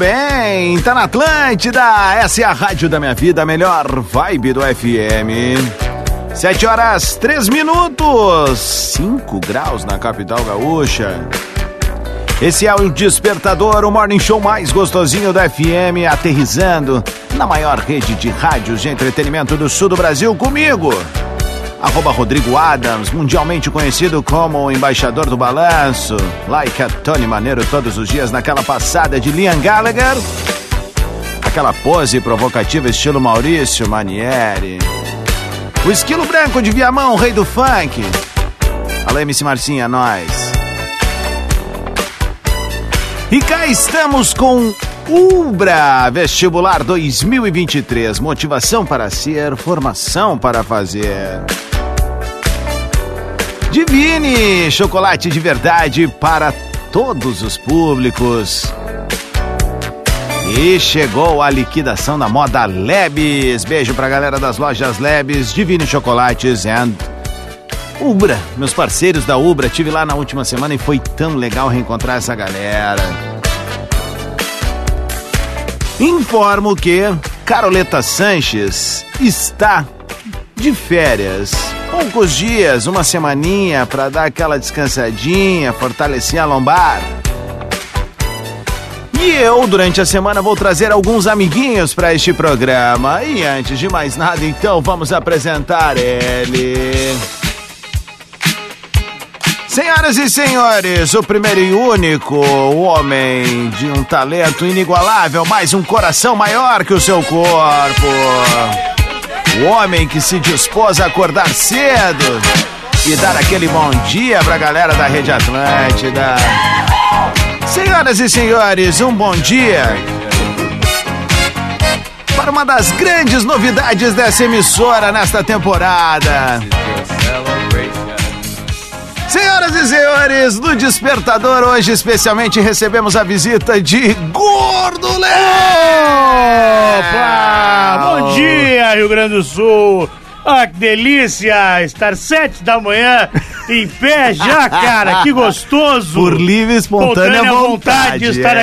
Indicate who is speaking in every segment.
Speaker 1: Bem, tá na Atlântida, essa é a rádio da minha vida, a melhor vibe do FM. Sete horas, três minutos, cinco graus na capital gaúcha. Esse é o Despertador, o morning show mais gostosinho da FM, aterrizando na maior rede de rádios de entretenimento do sul do Brasil, comigo. Arroba Rodrigo Adams, mundialmente conhecido como o embaixador do balanço. Like a Tony Maneiro todos os dias naquela passada de Liam Gallagher. Aquela pose provocativa estilo Maurício Manieri. O esquilo branco de Viamão, rei do funk. Alô, MC Marcinha, nós. E cá estamos com Ubra Vestibular 2023. Motivação para ser, formação para fazer. Divine, chocolate de verdade para todos os públicos. E chegou a liquidação da moda Lebes. Beijo pra galera das lojas Lebes, Divine Chocolates and Ubra, meus parceiros da Ubra. Tive lá na última semana e foi tão legal reencontrar essa galera. Informo que Caroleta Sanches está de férias. Poucos dias, uma semaninha para dar aquela descansadinha, fortalecer a lombar. E eu, durante a semana, vou trazer alguns amiguinhos para este programa. E antes de mais nada, então, vamos apresentar ele. Senhoras e senhores, o primeiro e único homem de um talento inigualável, mais um coração maior que o seu corpo. O homem que se dispôs a acordar cedo e dar aquele bom dia pra galera da Rede Atlântida. Senhoras e senhores, um bom dia para uma das grandes novidades dessa emissora nesta temporada. Senhoras e senhores, no Despertador hoje especialmente recebemos a visita de Gordo Léo!
Speaker 2: Bom dia, Rio Grande do Sul! Ah, que delícia! Estar sete da manhã em pé já, cara! Que gostoso!
Speaker 1: Por livre e espontânea
Speaker 2: Espontânea
Speaker 1: vontade.
Speaker 2: de estar
Speaker 1: é.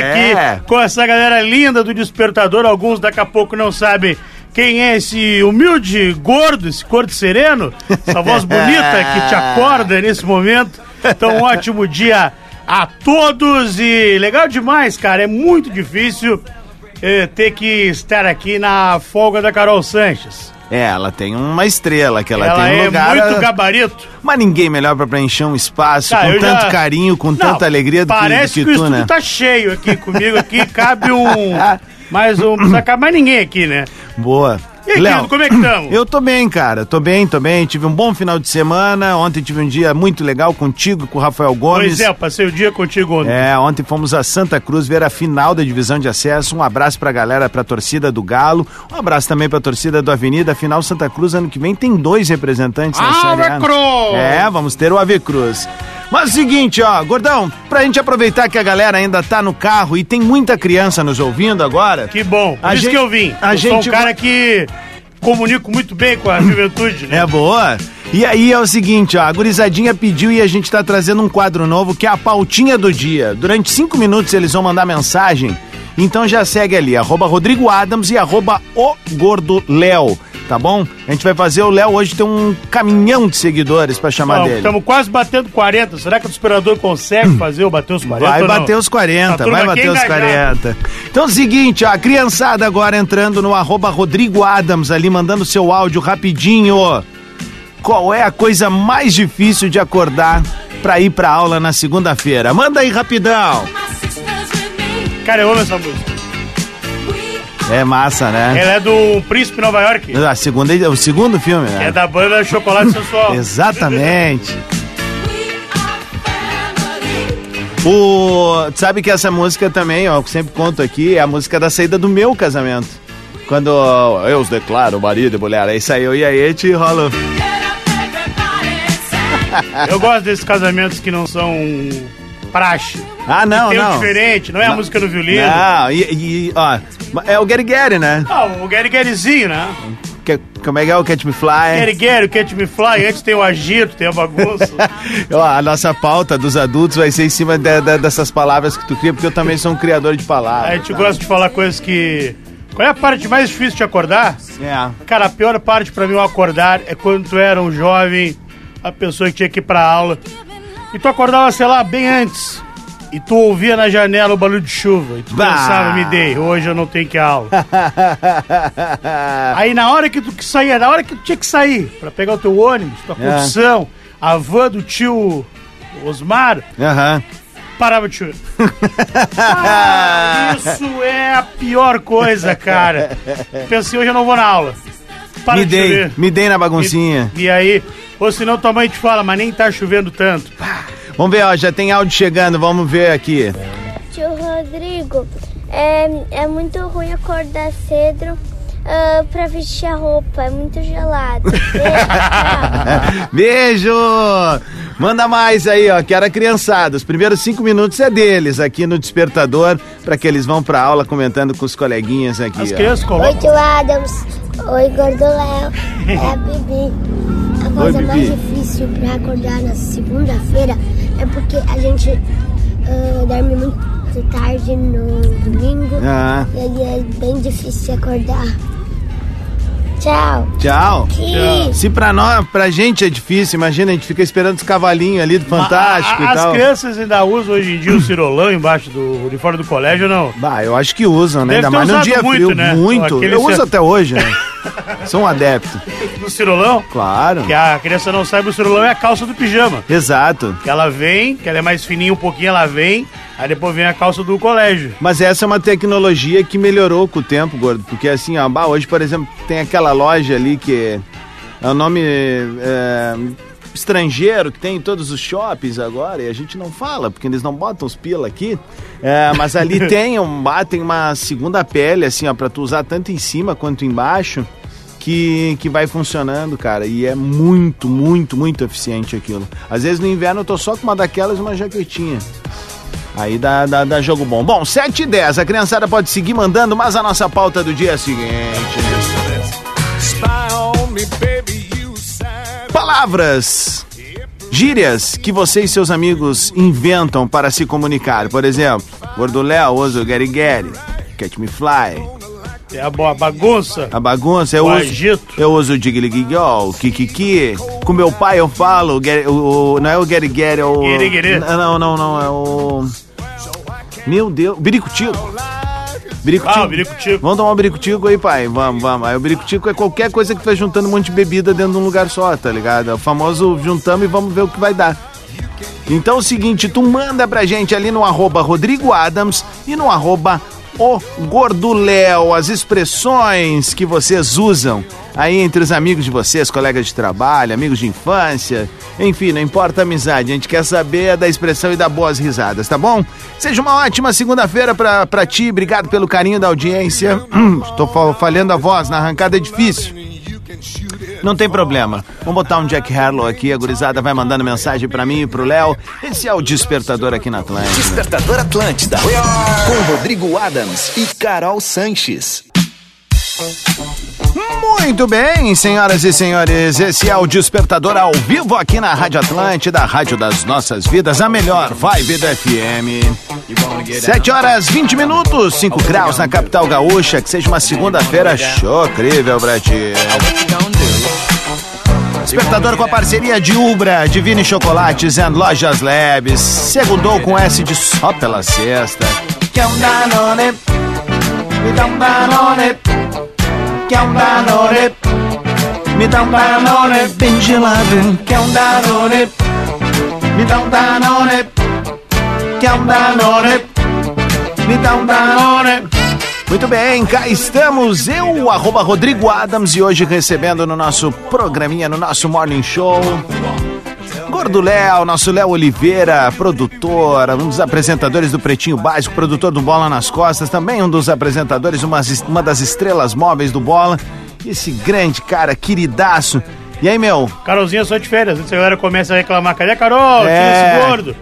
Speaker 2: aqui com essa galera linda do Despertador. Alguns daqui a pouco não sabem quem é esse humilde gordo, esse corpo sereno, essa voz bonita que te acorda nesse momento. Então, um ótimo dia a todos e legal demais, cara. É muito difícil eh, ter que estar aqui na folga da Carol Sanches.
Speaker 1: É, ela tem uma estrela que ela,
Speaker 2: Ela
Speaker 1: tem um
Speaker 2: é
Speaker 1: lugar.
Speaker 2: muito gabarito.
Speaker 1: Mas ninguém melhor pra preencher um espaço
Speaker 2: Ah,
Speaker 1: com tanto
Speaker 2: já-
Speaker 1: carinho, com
Speaker 2: Não,
Speaker 1: tanta alegria do que,
Speaker 2: Parece
Speaker 1: do
Speaker 2: que,
Speaker 1: que
Speaker 2: o
Speaker 1: tu, né?
Speaker 2: tá cheio aqui comigo aqui, cabe um. Mais um. Não caber mais ninguém aqui, né?
Speaker 1: Boa.
Speaker 2: E aí,
Speaker 1: Léo,
Speaker 2: querido, como é que estamos?
Speaker 1: eu tô bem, cara. Tô bem, tô bem. Tive um bom final de semana. Ontem tive um dia muito legal contigo, com o Rafael Gomes.
Speaker 2: Pois é, eu passei o dia contigo ontem.
Speaker 1: É, ontem fomos a Santa Cruz ver a final da divisão de acesso. Um abraço pra galera, pra torcida do Galo. Um abraço também pra torcida do Avenida. Afinal, Santa Cruz ano que vem tem dois representantes na Série A.
Speaker 2: Ave Cruz!
Speaker 1: É, vamos ter o Ave Cruz. Mas é o seguinte, ó, Gordão, pra gente aproveitar que a galera ainda tá no carro e tem muita criança nos ouvindo agora.
Speaker 2: Que bom. Por
Speaker 1: A
Speaker 2: isso
Speaker 1: gente-
Speaker 2: que eu vim.
Speaker 1: a
Speaker 2: eu sou
Speaker 1: gente
Speaker 2: um cara que comunico muito bem com a juventude, né?
Speaker 1: É boa? E aí é o seguinte, ó, a gurizadinha pediu e a gente tá trazendo um quadro novo que é a pautinha do dia. Durante cinco minutos eles vão mandar mensagem, então já segue ali, arroba Rodrigo Adams e arroba o Gordo Léo, tá bom? A gente vai fazer, o Léo hoje tem um caminhão de seguidores pra chamar dele.
Speaker 2: Estamos quase batendo 40. Será que o desesperador consegue fazer ou bater os 40?
Speaker 1: Vai
Speaker 2: ou não?
Speaker 1: bater os 40,
Speaker 2: A turma
Speaker 1: vai bater os
Speaker 2: engajada.
Speaker 1: 40. Então é o seguinte, ó, a criançada agora entrando no arroba Rodrigo Adams ali, mandando seu áudio rapidinho. Qual é a coisa mais difícil de acordar pra ir pra aula na segunda-feira. Manda aí rapidão.
Speaker 2: Cara, eu amo essa música.
Speaker 1: É massa, né?
Speaker 2: Ela é do Príncipe Nova York.
Speaker 1: A segunda, o segundo filme, né?
Speaker 2: É da banda Chocolate Sensual.
Speaker 1: Exatamente. O, sabe que essa música também, ó, que eu sempre conto aqui, é a música da saída do meu casamento. Quando eu os declaro marido e mulher, aí saiu e aí te rola.
Speaker 2: Eu gosto desses casamentos que não são praxe.
Speaker 1: Ah, não,
Speaker 2: Tem um
Speaker 1: não.
Speaker 2: diferente, não é a música do violino.
Speaker 1: Não, e, e, ó, é o Gary Gary, né?
Speaker 2: Ah, o Gary Garyzinho, né?
Speaker 1: Que, como é que é o Catch Me Fly?
Speaker 2: Gary Gary, Catch Me Fly, antes tem o agito, tem a bagunça.
Speaker 1: Ó, a nossa pauta dos adultos vai ser em cima de- de- dessas palavras que tu cria, porque eu também sou um criador de palavras.
Speaker 2: a gente gosta de falar coisas que... Qual é a parte mais difícil de acordar?
Speaker 1: É.
Speaker 2: Cara, a pior parte pra mim ao acordar é quando tu era um jovem, a pessoa que tinha que ir pra aula, e tu acordava, sei lá, bem antes. E tu ouvia na janela o barulho de chuva. E tu
Speaker 1: Bah.
Speaker 2: pensava, me dei, hoje eu não tenho que aula. Aí na hora que tu que saía, na hora que tu tinha que sair pra pegar o teu ônibus, tua
Speaker 1: É.
Speaker 2: condução, a van do tio Osmar, parava de chover. Ah, isso é a pior coisa, cara. Pensei, hoje eu não vou na aula. Para
Speaker 1: Me
Speaker 2: de
Speaker 1: dei,
Speaker 2: chover.
Speaker 1: me dei na baguncinha.
Speaker 2: E aí, ou senão tua mãe te fala, mas nem tá chovendo tanto.
Speaker 1: Vamos ver, ó, já tem áudio chegando, vamos ver aqui.
Speaker 3: Tio Rodrigo, é, é muito ruim acordar cedo ah, pra vestir a roupa, é muito gelado. Beijo!
Speaker 1: Manda mais aí, ó, que era criançada. Os primeiros cinco minutos é deles aqui no Despertador, pra que eles vão pra aula comentando com os coleguinhas aqui.
Speaker 2: As
Speaker 1: ó.
Speaker 2: crianças
Speaker 3: Oi, tio Adams. Oi, Gordo Léo. É a Bibi. A coisa
Speaker 1: Bibi.
Speaker 3: mais difícil pra acordar na segunda-feira é porque a gente ah, dorme muito tarde no domingo.
Speaker 1: Ah,
Speaker 3: E aí é bem difícil acordar. Tchau.
Speaker 1: tchau.
Speaker 3: Tchau.
Speaker 1: Se pra nós, pra gente é difícil, imagina, a gente fica esperando os cavalinhos ali do Fantástico
Speaker 2: A- a-
Speaker 1: e
Speaker 2: As
Speaker 1: tal.
Speaker 2: crianças ainda usam hoje em dia o cirolão embaixo do uniforme do colégio ou não?
Speaker 1: Bah, eu acho que usam, né?
Speaker 2: Deve
Speaker 1: Ainda mais num dia
Speaker 2: muito,
Speaker 1: frio.
Speaker 2: né?
Speaker 1: Muito.
Speaker 2: Aquele
Speaker 1: Eu uso até hoje, né? Sou um adepto.
Speaker 2: Do cirolão?
Speaker 1: Claro.
Speaker 2: Que a criança não sabe, o cirolão é a calça do pijama.
Speaker 1: Exato.
Speaker 2: Que ela vem, que ela é mais fininha um pouquinho, ela vem, aí depois vem a calça do colégio.
Speaker 1: Mas essa é uma tecnologia que melhorou com o tempo, gordo. Porque assim, ó, bah, hoje, por exemplo, tem aquela loja ali que é o nome é, estrangeiro que tem em todos os shoppings agora, e a gente não fala, porque eles não botam os pila aqui. É, mas ali tem, um, ah, tem uma segunda pele, assim, ó, pra tu usar tanto em cima quanto embaixo. Que, que vai funcionando, cara. E é muito, muito, muito eficiente aquilo. Às vezes no inverno eu tô só com uma daquelas e uma jaquetinha. Aí dá, dá, dá jogo bom. Bom, 7 e 10. A criançada pode seguir mandando, mas a nossa pauta do dia é a seguinte. Palavras, gírias que você e seus amigos inventam para se comunicar. Por exemplo, Gordo Léo usa o Gary Gary, Catch Me Fly.
Speaker 2: É a boa bagunça.
Speaker 1: A bagunça eu
Speaker 2: O
Speaker 1: uso.
Speaker 2: agito.
Speaker 1: Eu uso o Diggly-Gigol, o Kikiki. Com meu pai eu falo, o o, não é o Gary Gary, é o. Não, não, não, é o. Meu Deus, Biricutico. Biricutico.
Speaker 2: Ah, o Biricutico.
Speaker 1: Vamos tomar um biricutico aí, pai. Vamos, vamos. Aí o biricutico é qualquer coisa que tu vai juntando um monte de bebida dentro de um lugar só, tá ligado? É o famoso juntamos e vamos ver o que vai dar. Então é o seguinte, tu manda pra gente ali no arroba Rodrigo Adams e no arroba o Gordo Léo, as expressões que vocês usam aí entre os amigos de vocês, colegas de trabalho, amigos de infância, enfim, não importa a amizade, a gente quer saber da expressão e dar boas risadas, tá bom? Seja uma ótima segunda-feira pra, pra ti, obrigado pelo carinho da audiência. Fa- falhando a voz, na arrancada é difícil. Não tem problema. Vamos botar um Jack Harlow aqui, a gurizada vai mandando mensagem pra mim e pro Léo. Esse é o Despertador aqui na Atlântida.
Speaker 4: Despertador Atlântida. Com Rodrigo Adams e Carol Sanches.
Speaker 1: Muito bem, senhoras e senhores, esse é o Despertador ao vivo aqui na Rádio Atlântida, a Rádio das Nossas Vidas, a melhor vibe do FM. 7 horas 20 minutos, 5 graus na capital gaúcha, que seja uma segunda-feira chocrível pra ti. Despertador com a parceria de Ubra, Divine Chocolates and Lojas Labs. Segundou com S de só pela sexta. Quer um Danone? Me dá um Danone. Quer um Danone? Me dá um Danone bem gelado. Quer um Danone? Me dá um Danone. Quer um Danone? Me dá um Danone. Muito bem, cá estamos, eu, arroba Rodrigo Adams, e hoje recebendo no nosso programinha, no nosso Morning Show, Gordo Léo, nosso Léo Oliveira, produtor, um dos apresentadores do Pretinho Básico, produtor do Bola nas Costas, também um dos apresentadores, uma, uma das estrelas móveis do Bola, esse grande cara, queridaço. E aí, meu?
Speaker 2: Carolzinha só de férias. Antes a galera começa a reclamar. Cadê a Carol? Tira
Speaker 1: É.
Speaker 2: esse gordo.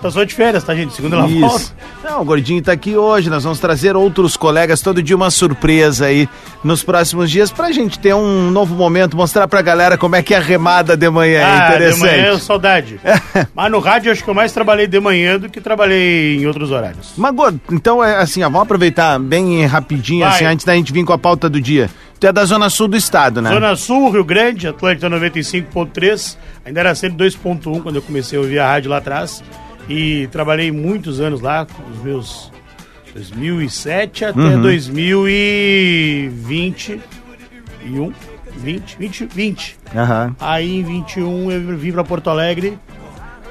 Speaker 2: Ela só de férias, tá, gente? Segunda ela volta.
Speaker 1: Isso. Não, o Gordinho tá aqui hoje. Nós vamos trazer outros colegas, todo dia uma surpresa aí nos próximos dias pra gente ter um novo momento, mostrar pra galera como é que é a remada de manhã.
Speaker 2: Ah,
Speaker 1: é
Speaker 2: de
Speaker 1: interessante.
Speaker 2: manhã eu saudade. Mas no rádio acho que eu mais trabalhei de manhã do que trabalhei em outros horários.
Speaker 1: Mas, Gordo, então é assim, ó, vamos aproveitar bem rapidinho,
Speaker 2: Vai.
Speaker 1: assim, antes da gente vir com a pauta do dia. Tu é da Zona Sul do estado, né?
Speaker 2: Zona Sul, Rio Grande, Atlântica 95.3. Ainda era 102.1 quando eu comecei a ouvir a rádio lá atrás. E trabalhei muitos anos lá, os meus 2007 até
Speaker 1: Uhum.
Speaker 2: 2021. 20, 20, 20.
Speaker 1: Aham.
Speaker 2: Aí em 21 eu vim para Porto Alegre,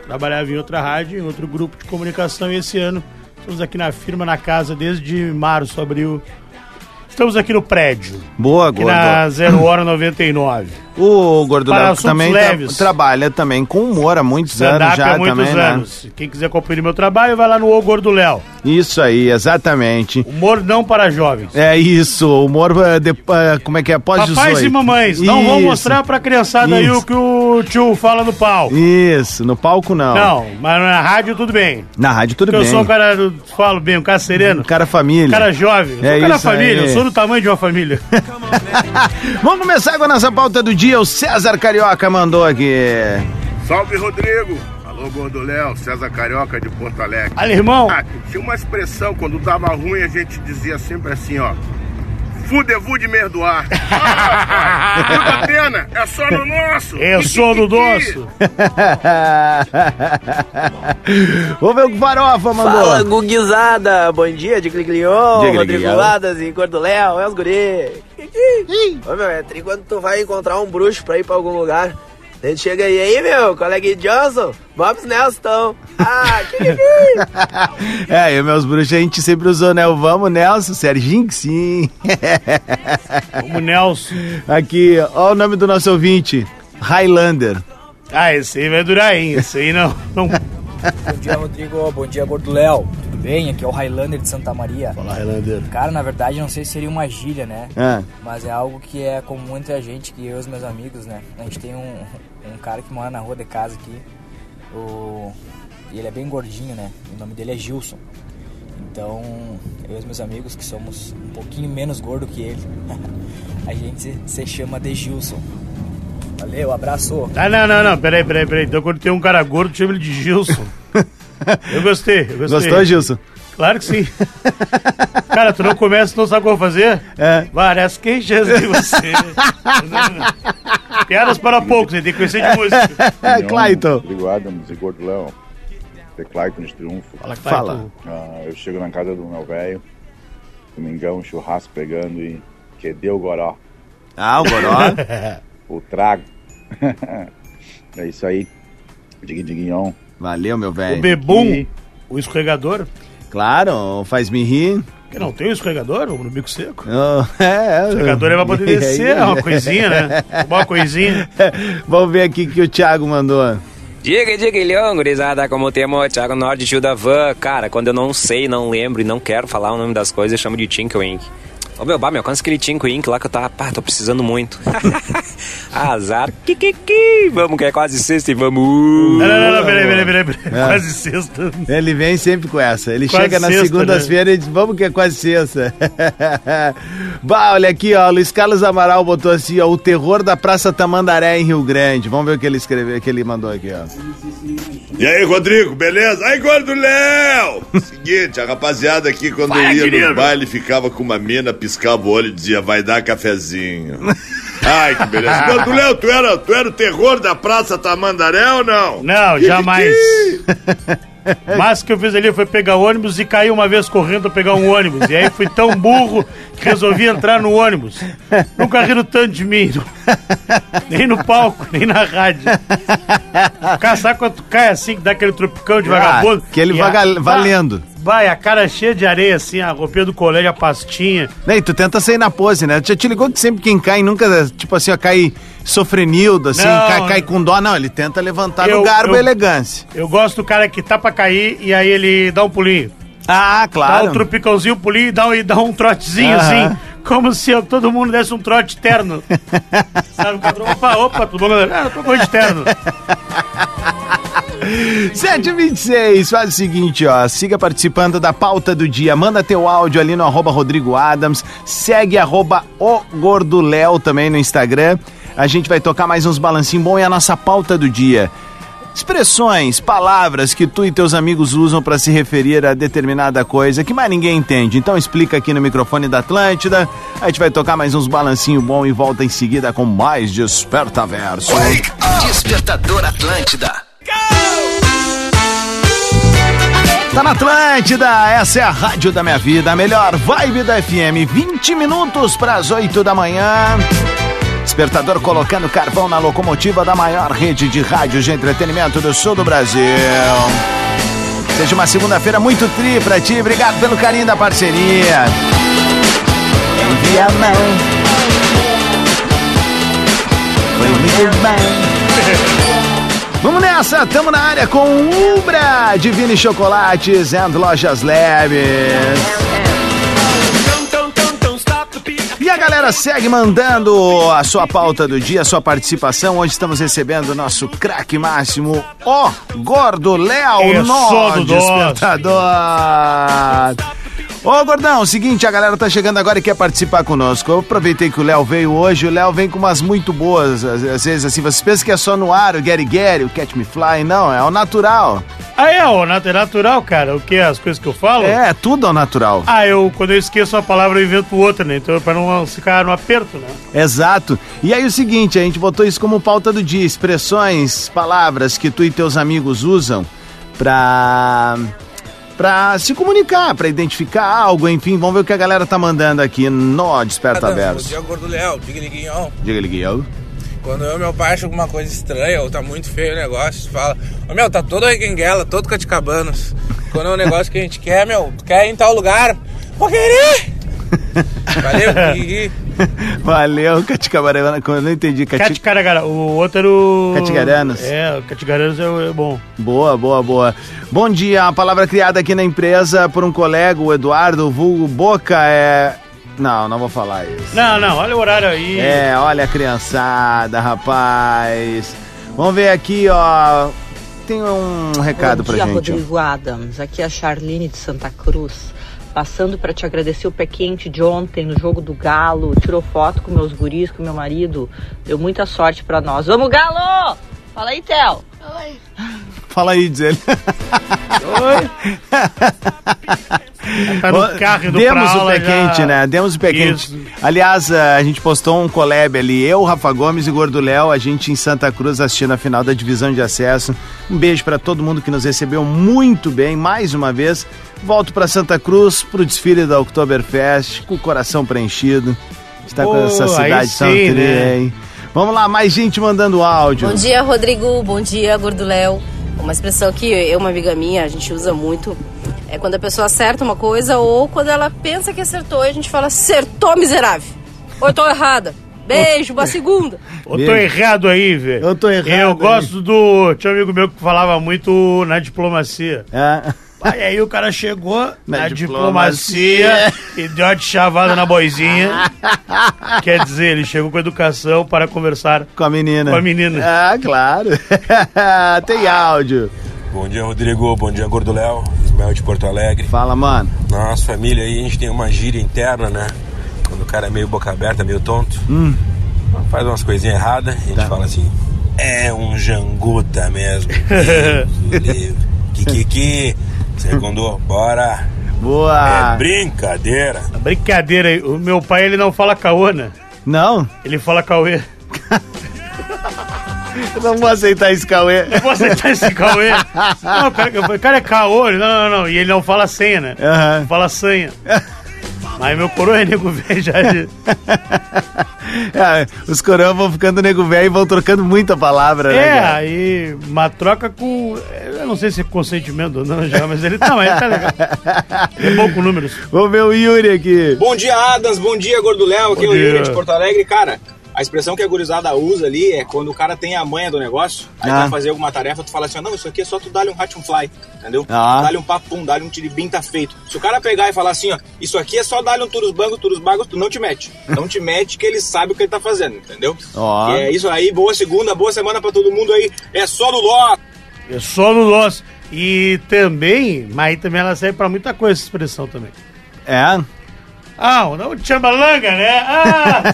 Speaker 2: trabalhava em outra rádio, em outro grupo de comunicação e esse ano estamos aqui na firma, na casa, desde março, abril. Estamos aqui no prédio,
Speaker 1: Boa, Gordo.
Speaker 2: na 0 hora 99.
Speaker 1: O Gordo
Speaker 2: Para
Speaker 1: também tra- trabalha também com humor há muitos anos já
Speaker 2: há muitos
Speaker 1: também, né?
Speaker 2: anos. Quem quiser conferir meu trabalho, vai lá no O Gordo Léo.
Speaker 1: Isso aí, exatamente.
Speaker 2: Humor não para jovens.
Speaker 1: É isso, humor é, de, é, como é que é? Pós 18.
Speaker 2: Papais e mamães, não vão
Speaker 1: Isso.
Speaker 2: mostrar pra criançada aí
Speaker 1: Isso.
Speaker 2: o que o tio fala no palco.
Speaker 1: Isso, no palco não.
Speaker 2: Não, mas na rádio tudo bem.
Speaker 1: Na rádio tudo
Speaker 2: Porque
Speaker 1: bem.
Speaker 2: eu sou um cara, eu falo bem, um cara sereno.
Speaker 1: Cara família.
Speaker 2: Um cara jovem, eu sou
Speaker 1: É
Speaker 2: um cara
Speaker 1: isso
Speaker 2: família,
Speaker 1: aí.
Speaker 2: eu sou do tamanho de uma família.
Speaker 1: Vamos começar com a nossa pauta do dia. O César Carioca mandou aqui.
Speaker 5: Salve, Rodrigo! Alô, Gordo Léo, César Carioca de Porto Alegre.
Speaker 2: Olha, irmão,
Speaker 5: Ah, tinha uma expressão, quando tava ruim, a gente dizia sempre assim, ó. Fudevu de merdoar. Ah, pena, é só no nosso.
Speaker 2: é só do nosso.
Speaker 1: Vamos ver o que Farofa mandou.
Speaker 6: Fala, Guguizada! Bom dia, de Gliglion,
Speaker 1: Diga,
Speaker 6: Rodrigo. Ladas e Gordo Léo, é os guri. Ô, meu, é tri quando tu vai encontrar um bruxo pra ir pra algum lugar. A gente chega aí, aí, meu, colega Johnson, Bobs Nelson. Ah, que que que?
Speaker 1: É, e meus bruxos a gente sempre usou, né? O Vamos, Nelson, Serginho, que sim.
Speaker 2: Como Nelson.
Speaker 1: Aqui, ó o nome do nosso ouvinte. Highlander.
Speaker 2: Ah, esse aí vai durar ainda. Esse aí não. não...
Speaker 7: Bom dia, Rodrigo. Bom dia, Gordo Léo. Bem? Aqui é o Highlander de Santa Maria.
Speaker 2: Fala, Highlander.
Speaker 7: Cara, na verdade, não sei se seria uma gíria, né?
Speaker 1: Ah,
Speaker 7: Mas é algo que é comum entre a gente, que eu e os meus amigos, né? A gente tem um, um cara que mora na rua de casa aqui. O... E ele é bem gordinho, né? O nome dele é Gilson. Então, eu e os meus amigos, que somos um pouquinho menos gordo que ele, a gente se, se chama de Gilson. Valeu, abraço.
Speaker 2: Ah, não, não, não. Peraí, peraí, peraí. Então quando tem um cara gordo, chama ele de Gilson. Eu gostei, eu gostei.
Speaker 1: gostou, Gilson?
Speaker 2: Claro que sim. Cara, tu não começa, tu não sabe o que eu vou fazer?
Speaker 1: É.
Speaker 2: Várias queixas de você. Piadas para poucos, tem que conhecer de música.
Speaker 1: É, Clayton.
Speaker 8: Rodrigo Adams e Gordo Léo. The Clayton de Triunfo.
Speaker 2: Fala, que
Speaker 1: Fala.
Speaker 8: Ah, eu chego na casa do meu velho, domingão, churrasco pegando e que deu goró,
Speaker 1: Ah, o Goró.
Speaker 8: o trago. é isso aí. Digui diguinhon.
Speaker 1: Valeu, meu
Speaker 2: O
Speaker 1: velho.
Speaker 2: bebum, o escorregador.
Speaker 1: Claro, faz me rir.
Speaker 2: Que não tem o escorregador, o no bico seco.
Speaker 1: Oh, é,
Speaker 2: O escorregador é pra poder descer, é uma coisinha, né? Uma coisinha.
Speaker 1: Vamos ver aqui o que o Thiago mandou.
Speaker 9: Diga, diga, Ilhão, gurizada, como temos Thiago Norte, Gil da Van. Cara, quando eu não sei, não lembro e não quero falar o nome das coisas, eu chamo de Tinkle Ink. Ô meu, bah, me alcança aquele Tinkle Ink lá que eu tava, pá, tô precisando muito. Azar, kikiki, vamos que é quase sexta e vamos.
Speaker 2: Não, não, não, não, peraí, peraí, peraí. peraí. Quase sexta.
Speaker 1: Ele vem sempre com essa. Ele
Speaker 2: Quase
Speaker 1: chega nas
Speaker 2: sexta,
Speaker 1: segundas-feiras e diz, vamos que é quase sexta. bah, olha aqui, ó. Luiz Carlos Amaral botou assim, ó, o terror da Praça Tamandaré em Rio Grande. Vamos ver o que ele escreveu, o que ele mandou aqui, ó.
Speaker 10: E aí, Rodrigo, beleza? Aí, Gordo Léo! Seguinte, a rapaziada aqui, quando
Speaker 2: Vai,
Speaker 10: ia
Speaker 2: querido.
Speaker 10: no baile, ficava com uma mina, piscava o olho e dizia, vai dar cafezinho. Ai, que beleza. Gordo Léo, tu era, tu era o terror da Praça Tamandaré ou não?
Speaker 2: Não,
Speaker 10: Que-
Speaker 2: jamais.
Speaker 10: que-
Speaker 2: Mas o que eu fiz ali foi pegar ônibus e cair uma vez correndo pra pegar um ônibus. E aí fui tão burro que resolvi entrar no ônibus. Nunca riram tanto de mim. Nem no palco, nem na rádio. Cara, sabe quando tu cai assim, que dá aquele tropicão de
Speaker 1: Ah,
Speaker 2: vagabundo?
Speaker 1: aquele
Speaker 2: E a-
Speaker 1: vaga- valendo.
Speaker 2: Vai, a cara cheia de areia, assim, a roupinha do colégio, a pastinha.
Speaker 1: Né, E tu tenta sair na pose, né? Já te ligou que sempre quem cai nunca, tipo assim, ó, cai sofrenildo, assim,
Speaker 2: Não,
Speaker 1: cai, cai com dó. Não, ele tenta levantar
Speaker 2: Eu-
Speaker 1: no garbo
Speaker 2: eu-
Speaker 1: e elegância.
Speaker 2: Eu gosto do cara que tá pra cair e aí ele dá um pulinho.
Speaker 1: Ah,
Speaker 2: Dá
Speaker 1: claro.
Speaker 2: um tropicãozinho, pulinho e dá um, e dá um trotezinho,
Speaker 1: Aham.
Speaker 2: assim. Como se eu- todo mundo desse um trote terno. Sabe? Opa, opa, todo mundo. Ah, eu tô com de terno.
Speaker 1: 726, faz o seguinte, ó, siga participando da pauta do dia, manda teu áudio ali no arroba Rodrigo Adams, segue arroba o Gordo Léo também no Instagram, a gente vai tocar mais uns balancinhos bom e a nossa pauta do dia. Expressões, palavras que tu e teus amigos usam pra se referir a determinada coisa que mais ninguém entende. Então explica aqui no microfone da Atlântida. A gente vai tocar mais uns balancinho bom e volta em seguida com mais Desperta Verso.
Speaker 4: Despertador Atlântida.
Speaker 1: Tá na Atlântida, essa é a rádio da minha vida, a melhor vibe da FM, 20 minutos para as 8 da manhã. Despertador colocando carvão na locomotiva da maior rede de rádio de entretenimento do sul do Brasil. Seja uma segunda-feira muito tri pra ti, obrigado pelo carinho da parceria. Envia a mão. Foi muito bem. Vamos nessa, tamo na área com Ubra, Divine Chocolates and Lojas Leves. E a galera segue mandando a sua pauta do dia, a sua participação. Hoje estamos recebendo o nosso craque máximo, o Gordo Léo,
Speaker 2: É
Speaker 1: no
Speaker 2: só do
Speaker 1: Despertador. Ô, Gordão, seguinte, a galera tá chegando agora e quer participar conosco. Eu aproveitei que o Léo veio hoje, o Léo vem com umas muito boas, às, às vezes assim, vocês pensam que é só no ar, o Gary Gary, o Catch Me Fly, não, é o natural.
Speaker 2: Ah, é, ó, nat- é natural, cara. O que? As coisas que eu falo?
Speaker 1: É, tudo ao natural.
Speaker 2: Ah, eu, quando eu esqueço uma palavra, eu invento outra, né? Então, pra não ficar no aperto, né?
Speaker 1: Exato. E aí o seguinte, a gente botou isso como pauta do dia, expressões, palavras que tu e teus amigos usam pra pra se comunicar, pra identificar algo, enfim, vamos ver o que a galera tá mandando aqui no Desperta Verso.
Speaker 11: dia, Gordo Léo. Diga, Liguinho.
Speaker 1: Diga, Liguinho.
Speaker 11: Quando eu e meu pai acham alguma coisa estranha ou tá muito feio o negócio, fala: Ô meu, tá todo reguenguela, todo caticabanos. Quando é um negócio que a gente quer, meu, quer ir em tal lugar? Vou querer! Valeu, Gui.
Speaker 1: Valeu, Caticabarana, eu não entendi. Cati...
Speaker 2: Caticaragara. O outro era o...
Speaker 1: Catigaranos.
Speaker 2: É, o Catigaranos é, é bom.
Speaker 1: Boa, boa, boa. Bom dia, a palavra criada aqui na empresa por um colega, o Eduardo, o vulgo Boca, é... Não, não vou falar isso.
Speaker 2: Não, não, olha o horário aí.
Speaker 1: É, olha a criançada, rapaz. Vamos ver aqui, ó. Tem um recado
Speaker 12: Bom
Speaker 1: pra
Speaker 12: dia,
Speaker 1: gente. ó.
Speaker 12: Rodrigo Adams. Aqui é a Charline de Santa Cruz. Passando para te agradecer o pé quente de ontem no jogo do Galo. Tirou foto com meus guris, com meu marido. Deu muita sorte para nós. Vamos, Galo! Fala aí, Theo.
Speaker 1: Fala aí, diz ele.
Speaker 2: Tá no carro indo
Speaker 1: Demos
Speaker 2: pra
Speaker 1: o
Speaker 2: aula
Speaker 1: pé
Speaker 2: já.
Speaker 1: quente, né? Demos o pé
Speaker 2: Isso.
Speaker 1: quente. Aliás, a gente postou um collab ali, eu, Rafa Gomes e Gordo Léo, a gente em Santa Cruz assistindo a final da divisão de acesso. Um beijo pra todo mundo que nos recebeu muito bem, mais uma vez. Volto pra Santa Cruz pro desfile da Oktoberfest, com o coração preenchido. Está com essa cidade tão tri,
Speaker 2: né?
Speaker 1: hein? Vamos lá, mais gente mandando áudio.
Speaker 13: Bom dia, Rodrigo. Bom dia, Gordo Léo. Uma expressão que eu uma amiga minha, a gente usa muito, é quando a pessoa acerta uma coisa ou quando ela pensa que acertou e a gente fala, acertou, miserável. Ou eu tô errada. Beijo, boa segunda.
Speaker 2: Eu tô errado aí, velho.
Speaker 1: Eu tô errado
Speaker 2: Eu
Speaker 1: aí.
Speaker 2: gosto do. Tinha um amigo meu que falava muito na diplomacia.
Speaker 1: É.
Speaker 2: Aí, aí o cara chegou na,
Speaker 1: Na
Speaker 2: diplomacia,
Speaker 1: diplomacia.
Speaker 2: e deu uma de chavada na boizinha. Quer dizer, ele chegou com educação para conversar
Speaker 1: Com a menina.
Speaker 2: com a menina.
Speaker 1: Ah, claro. Tem áudio.
Speaker 14: Bom dia, Rodrigo. Bom dia, Gordo Léo. Ismael de Porto Alegre.
Speaker 1: Fala, mano.
Speaker 14: Na nossa família aí, a gente tem uma gíria interna, né? Quando o cara é meio boca aberta, meio tonto,
Speaker 1: Hum.
Speaker 14: faz umas coisinhas erradas, a gente
Speaker 1: Tá.
Speaker 14: fala assim: é um janguta mesmo. Livre. Kikiki, segundo, bora.
Speaker 1: Boa.
Speaker 14: É brincadeira.
Speaker 2: Brincadeira aí. O meu pai, ele não fala caô, né?
Speaker 1: Não?
Speaker 2: Ele fala cauê.
Speaker 1: Eu não vou aceitar esse Cauê.
Speaker 2: Não vou aceitar esse Cauê. Não, o cara, o cara é caô. ele- Não, não, não. E ele não fala senha, né?
Speaker 1: Aham.
Speaker 2: Não fala senha. Mas meu coroa é nego velho já.
Speaker 1: É, os coroas vão ficando nego velho e vão trocando muita palavra, né?
Speaker 2: É, aí uma troca com. Eu não sei se é consentimento ou não já, mas ele tá, mas ele tá legal. Ele é bom com números.
Speaker 1: Vamos ver o Yuri aqui.
Speaker 15: Bom dia, Adams. Bom dia, Gordo Léo. Aqui é o Yuri de Porto Alegre. Cara, a expressão que a gurizada usa ali é quando o cara tem a manha do negócio, aí
Speaker 1: Ah.
Speaker 15: vai fazer alguma tarefa, tu fala assim, ó, não, isso aqui é só tu dar-lhe um hat and fly, entendeu?
Speaker 1: Ah.
Speaker 15: Dá-lhe um papum, dá-lhe um tiribim, tá feito. Se o cara pegar e falar assim, ó, isso aqui é só dar-lhe um turus bangos, turus bagos, tu não te mete. Não te mete que ele sabe o que ele tá fazendo, entendeu?
Speaker 1: Ó.
Speaker 15: Que é isso aí, boa segunda, boa semana pra todo mundo aí. É só no Ló.
Speaker 2: É só no nosso. E também, mas aí também ela serve pra muita coisa essa expressão também.
Speaker 1: É?
Speaker 2: Ah, dá um tchambalanga, né? Ah!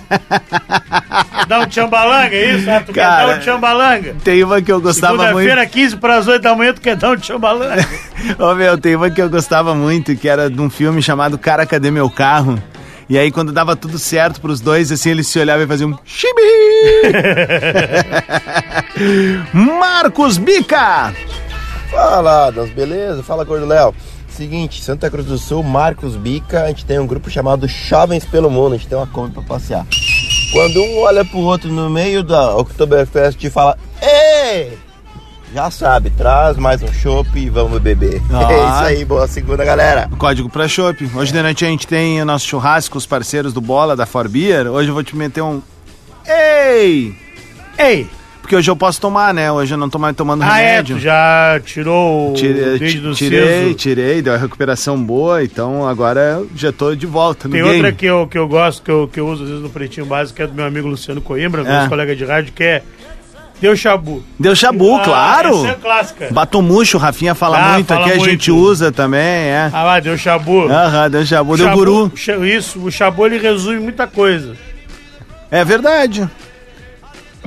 Speaker 2: dá um tchambalanga, é isso? Ah, tu quer
Speaker 1: Cara,
Speaker 2: dar um tchambalanga?
Speaker 1: Tem uma que eu gostava muito.
Speaker 2: Segunda-feira, 15 para as 8 da manhã, tu quer dar um tchambalanga?
Speaker 1: Ô meu, tem uma que eu gostava muito, que era de um filme chamado Cara, Cadê Meu Carro? E aí, quando dava tudo certo pros dois, assim, eles se olhavam e faziam um chibi! Marcos Bica!
Speaker 16: Fala, Adams, beleza? Fala, Gordo Léo. Seguinte, Santa Cruz do Sul, Marcos Bica, a gente tem um grupo chamado Jovens pelo Mundo, a gente tem uma Kombi pra passear. Quando um olha pro outro no meio da Oktoberfest e fala, Ei! Já sabe, traz mais um chopp e vamos beber.
Speaker 1: Ah.
Speaker 16: É isso aí, boa segunda, galera.
Speaker 1: Código pra chopp. Hoje de noite a gente tem o nosso churrasco, os parceiros do Bola, da For Beer. Hoje eu vou te meter um... Ei!
Speaker 2: Ei!
Speaker 1: Porque hoje eu posso tomar, né? Hoje eu não tô mais tomando
Speaker 2: Ah, é,
Speaker 1: remédio.
Speaker 2: tu já tirou o
Speaker 1: Tirei,
Speaker 2: do
Speaker 1: tirei, tirei, deu uma recuperação boa, então agora já tô de volta no
Speaker 2: Tem
Speaker 1: game.
Speaker 2: outra que eu, que eu gosto, que eu, que eu uso às vezes no Pretinho Básico, que é do meu amigo Luciano Coimbra,
Speaker 1: É.
Speaker 2: nosso colega de rádio, que é Deu Chabu.
Speaker 1: Deu chabu,
Speaker 2: Ah,
Speaker 1: claro.
Speaker 2: essa é clássica.
Speaker 1: Batomuxo, o Rafinha fala
Speaker 2: Ah,
Speaker 1: muito
Speaker 2: fala
Speaker 1: aqui, a
Speaker 2: muito.
Speaker 1: gente usa também, é.
Speaker 2: Ah lá, deu Chabu.
Speaker 1: Aham, deu chabu, deu
Speaker 2: Chabu-
Speaker 1: guru.
Speaker 2: Isso, o Chabu ele resume muita coisa.
Speaker 1: É verdade.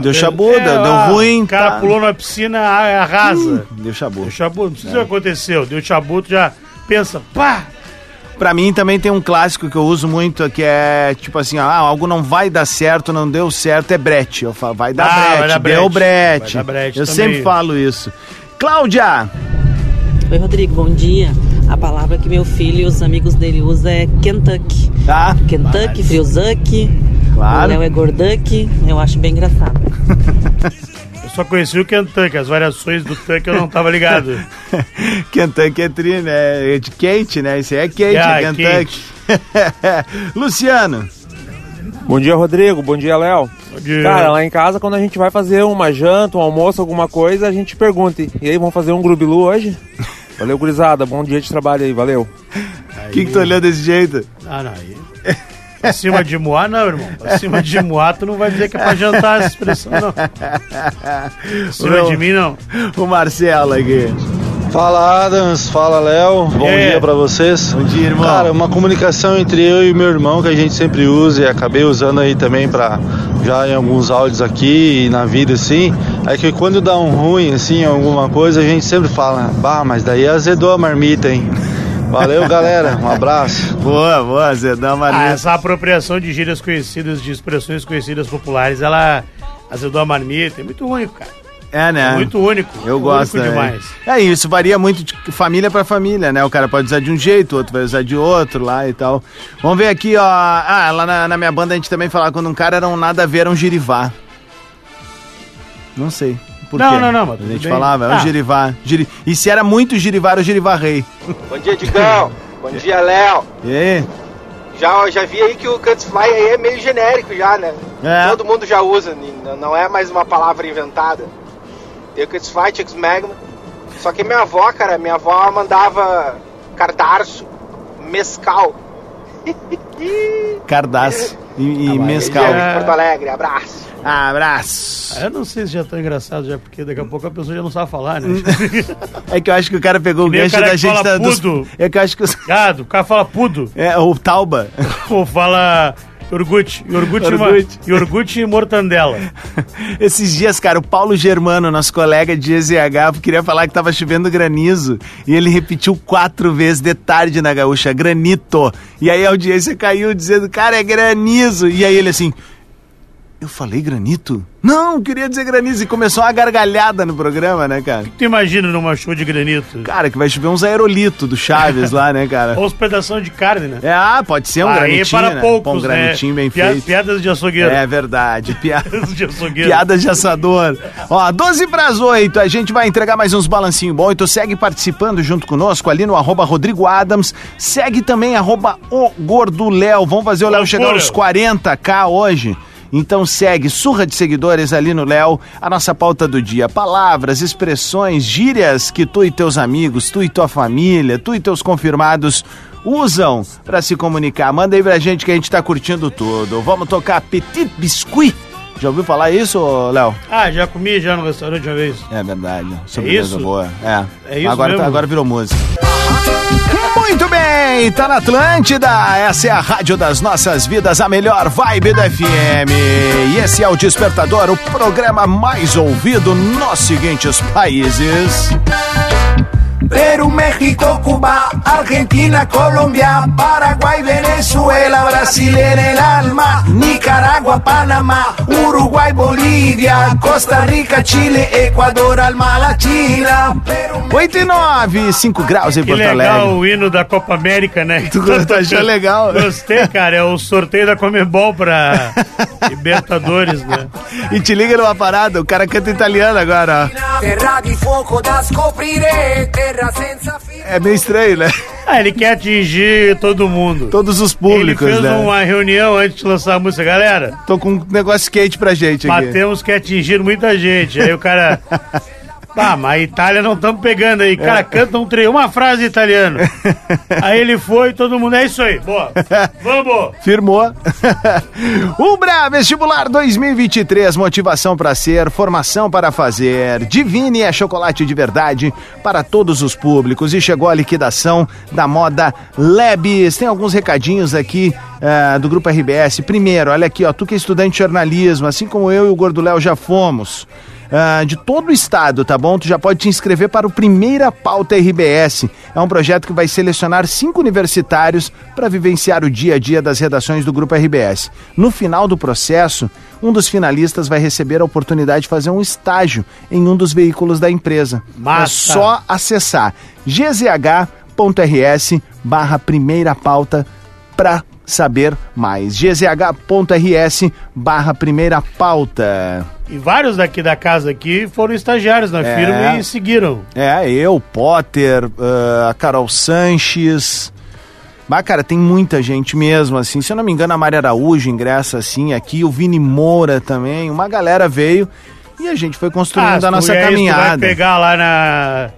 Speaker 1: Deu chabu,
Speaker 2: É,
Speaker 1: deu, deu ruim.
Speaker 2: O cara
Speaker 1: tá.
Speaker 2: pulou na piscina, arrasa.
Speaker 1: Deu chabu.
Speaker 2: Deu Chabu, não precisa
Speaker 1: É.
Speaker 2: o que aconteceu. Deu Chabu, tu já pensa, pá!
Speaker 1: Pra mim também tem um clássico que eu uso muito, que é tipo assim, ah, algo não vai dar certo, não deu certo, é brete. Eu falo, vai dar
Speaker 2: Ah,
Speaker 1: brete,
Speaker 2: vai dar
Speaker 1: deu
Speaker 2: brete.
Speaker 1: brete.
Speaker 2: Vai dar brete
Speaker 1: eu
Speaker 2: também.
Speaker 1: sempre falo isso. Cláudia!
Speaker 17: Oi, Rodrigo, bom dia. A palavra que meu filho e os amigos dele usam é Kentucky.
Speaker 1: Tá.
Speaker 17: Kentucky, Friozuck.
Speaker 1: Claro.
Speaker 17: O Léo é Gorduck. Eu acho bem engraçado.
Speaker 2: Eu só conheci o Kentucky, as variações do Tuck eu não tava ligado.
Speaker 1: Kentucky é tri, né? É de quente, né? Isso aí é quente,
Speaker 2: Ah,
Speaker 1: é
Speaker 2: é
Speaker 1: Kentucky. Luciano.
Speaker 18: Bom dia, Rodrigo. Bom dia, Léo.
Speaker 2: dia.
Speaker 18: Cara, lá em casa, quando a gente vai fazer uma janta, um almoço, alguma coisa, a gente pergunta. E aí, vamos fazer um grubilu hoje? Valeu, gurizada. Bom dia de trabalho aí, valeu.
Speaker 1: O que, que tu olhou desse jeito?
Speaker 2: Ah, não, aí. Pra cima de Moá, não, irmão. Pra cima de Moá, tu não vai dizer que é pra jantar essa expressão, não. Pra cima de mim, não.
Speaker 1: O Marcelo aqui.
Speaker 19: Fala Adams, fala Léo, bom
Speaker 2: É.
Speaker 19: dia pra vocês.
Speaker 1: Bom dia, irmão.
Speaker 19: Cara, uma comunicação entre eu e meu irmão que a gente sempre usa e acabei usando aí também pra já em alguns áudios aqui e na vida assim, é que quando dá um ruim assim, alguma coisa, a gente sempre fala, bah, mas daí azedou a marmita, hein? Valeu, galera, um abraço.
Speaker 1: Boa, boa, Zedão
Speaker 2: Ah,
Speaker 1: Marmita.
Speaker 2: essa apropriação de gírias conhecidas, de expressões conhecidas populares, ela azedou a marmita. É muito único, cara.
Speaker 1: É, né?
Speaker 2: É muito único.
Speaker 1: Eu
Speaker 2: Único
Speaker 1: gosto também.
Speaker 2: demais.
Speaker 1: É, isso varia muito de família pra família, né? O cara pode usar de um jeito, o outro vai usar de outro lá e tal. Vamos ver aqui, ó. Ah, lá na, na minha banda a gente também falava quando um cara era um nada a ver, era um girivá. Não sei. Por
Speaker 2: Não,
Speaker 1: quê?
Speaker 2: não, não, mas
Speaker 1: A gente
Speaker 2: bem.
Speaker 1: falava, é
Speaker 2: Ah.
Speaker 1: girivá. Giri... E se era muito girivá, era o girivá rei.
Speaker 6: Bom dia, Digão. Bom dia, Léo.
Speaker 1: E aí?
Speaker 6: Já, já vi aí que o Cutsfly aí é meio genérico já, né?
Speaker 1: É.
Speaker 6: Todo mundo já usa, não é mais uma palavra inventada. Tem o Cutsfly, Chicks Magma. Só que minha avó, cara, minha avó mandava cardarço, mescal.
Speaker 1: Cardaço e, e mescal.
Speaker 6: De Porto Alegre, abraço.
Speaker 1: Abraço.
Speaker 2: Ah, Eu não sei se já tá engraçado já, porque daqui a pouco a pessoa já não sabe falar, né?
Speaker 1: É que eu acho que o cara pegou o
Speaker 2: Que o
Speaker 1: gancho
Speaker 2: cara
Speaker 1: da gente
Speaker 2: fala
Speaker 1: da, dos...
Speaker 2: pudo.
Speaker 1: É que eu acho que os...
Speaker 2: Gado, o cara fala pudo.
Speaker 1: É, o Tauba.
Speaker 2: Ou fala iogurte. Iogurte, e ma-
Speaker 1: Iogurte.
Speaker 2: iogurte e mortandela.
Speaker 1: Esses dias, cara, o Paulo Germano, nosso colega de EZH, queria falar que tava chovendo granizo. E ele repetiu quatro vezes de tarde na gaúcha, granito. E aí a audiência caiu dizendo, cara, é granizo. E aí ele assim, Eu falei granito? Não, queria dizer granizo. E começou uma gargalhada no programa, né, cara?
Speaker 2: Tu imagina numa chuva de granito?
Speaker 1: Cara, que vai chover uns aerolitos do Chaves lá, né, cara?
Speaker 2: Ou pedaços de carne, né?
Speaker 1: É, ah, pode ser um
Speaker 2: Aí
Speaker 1: granitinho,
Speaker 2: para
Speaker 1: né?
Speaker 2: poucos,
Speaker 1: um granitinho
Speaker 2: né?
Speaker 1: bem
Speaker 2: Pia-
Speaker 1: feito.
Speaker 2: Piadas de açougueiro.
Speaker 1: É verdade. Pia...
Speaker 2: Piadas de açougueiro.
Speaker 1: Piadas de assador. Ó, 12 para 8, a gente vai entregar mais uns balancinho bom. Então segue participando junto conosco ali no arroba Rodrigo Adams. Segue também arroba o Gordo Léo. Vamos fazer o Léo chegar aos 40k hoje. Então segue, surra de seguidores ali no Léo, a nossa pauta do dia. Palavras, expressões, gírias que tu e teus amigos, tu e tua família, tu e teus confirmados usam para se comunicar. Manda aí pra gente que a gente tá curtindo tudo. Vamos tocar Petit Biscuit. Já ouviu falar isso, Léo?
Speaker 2: Ah, já comi já no restaurante uma vez.
Speaker 1: É verdade. Sobremesa
Speaker 2: isso?
Speaker 1: boa. É.
Speaker 2: É isso
Speaker 1: agora,
Speaker 2: mesmo?
Speaker 1: agora virou música. Muito bem, tá na Atlântida. Essa é a rádio das nossas vidas, a melhor vibe do FM. E esse é o Despertador, o programa mais ouvido nos seguintes países.
Speaker 20: Perú, México, Cuba, Argentina, Colombia, Paraguay, Venezuela, Brasil en el alma, Nicaragua, Panamá, Uruguay, Bolívia, Costa Rica, Chile, Equador, alma latina.
Speaker 1: 8 e 9, 5 graus em
Speaker 2: Que
Speaker 1: Porto
Speaker 2: legal
Speaker 1: Alegre.
Speaker 2: o hino da Copa América, né?
Speaker 1: Tu achando legal?
Speaker 2: Gostei, cara. É o sorteio da Comebol pra Libertadores, né?
Speaker 1: E te liga numa parada, o cara canta italiano agora, ó.
Speaker 20: Terra di fuoco da scoprire, terra senza fine.
Speaker 1: É meio estranho, né?
Speaker 2: Ah, ele quer atingir todo mundo.
Speaker 1: Todos os públicos,
Speaker 2: Ele fez
Speaker 1: né?
Speaker 2: uma reunião antes de lançar a música. Galera,
Speaker 1: Tô com um negócio quente pra gente aqui.
Speaker 2: mas temos que atingir muita gente. Aí o cara... Ah, mas a Itália não estamos pegando aí.
Speaker 1: É.
Speaker 2: Cara, canta um treino, uma frase italiano. Aí ele foi, todo mundo, é isso aí, boa. Vamos!
Speaker 1: Firmou. Ubra Vestibular 2023, motivação para ser, formação para fazer. Divine é chocolate de verdade para todos os públicos e chegou a liquidação da moda Lebes. Tem alguns recadinhos aqui eh, do Grupo RBS. Primeiro, olha aqui, ó, tu que é estudante de jornalismo, assim como eu e o Gordo Léo já fomos. Ah, de todo o estado, tá bom? Tu já pode te inscrever para o Primeira Pauta RBS. É um projeto que vai selecionar cinco universitários para vivenciar o dia a dia das redações do Grupo RBS. No final do processo, um dos finalistas vai receber a oportunidade de fazer um estágio em um dos veículos da empresa. É
Speaker 2: Massa.
Speaker 1: só acessar gzh.rs barra primeira pauta para saber mais. gzh.rs barra primeira pauta.
Speaker 2: E vários daqui da casa aqui foram estagiários na
Speaker 1: É.
Speaker 2: firma e seguiram.
Speaker 1: É, eu, Potter, ah, a Carol Sanches. Mas, cara, tem muita gente mesmo, assim. Se eu não me engano, a Maria Araújo ingressa, assim, aqui. O Vini Moura também. Uma galera veio e a gente foi construindo
Speaker 2: se
Speaker 1: a nossa
Speaker 2: é isso,
Speaker 1: caminhada.
Speaker 2: vai pegar lá na,